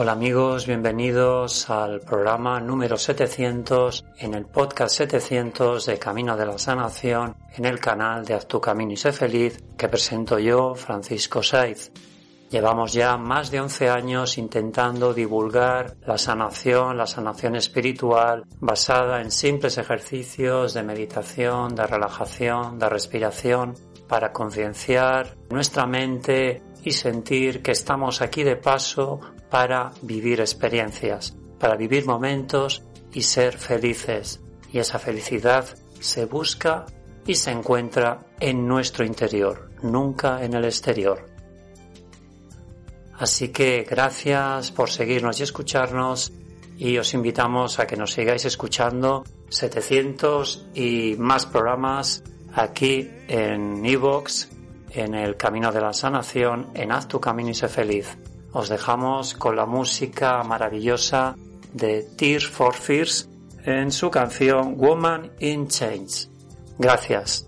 Hola amigos, bienvenidos al programa número 700 en el podcast 700 de Camino de la Sanación en el canal de Haz tu camino y sé feliz que presento yo, Francisco Saiz. Llevamos ya más de 11 años intentando divulgar la sanación, la sanación espiritual basada en simples ejercicios de meditación, de relajación, de respiración para concienciar nuestra mente y sentir que estamos aquí de paso para vivir experiencias, para vivir momentos y ser felices. Y esa felicidad se busca y se encuentra en nuestro interior, nunca en el exterior. Así que gracias por seguirnos y escucharnos y os invitamos a que nos sigáis escuchando 700 y más programas aquí en Evox, en el Camino de la Sanación, en Haz tu Camino y sé feliz os dejamos con la música maravillosa de Tears for Fears en su canción Woman in Chains. Gracias.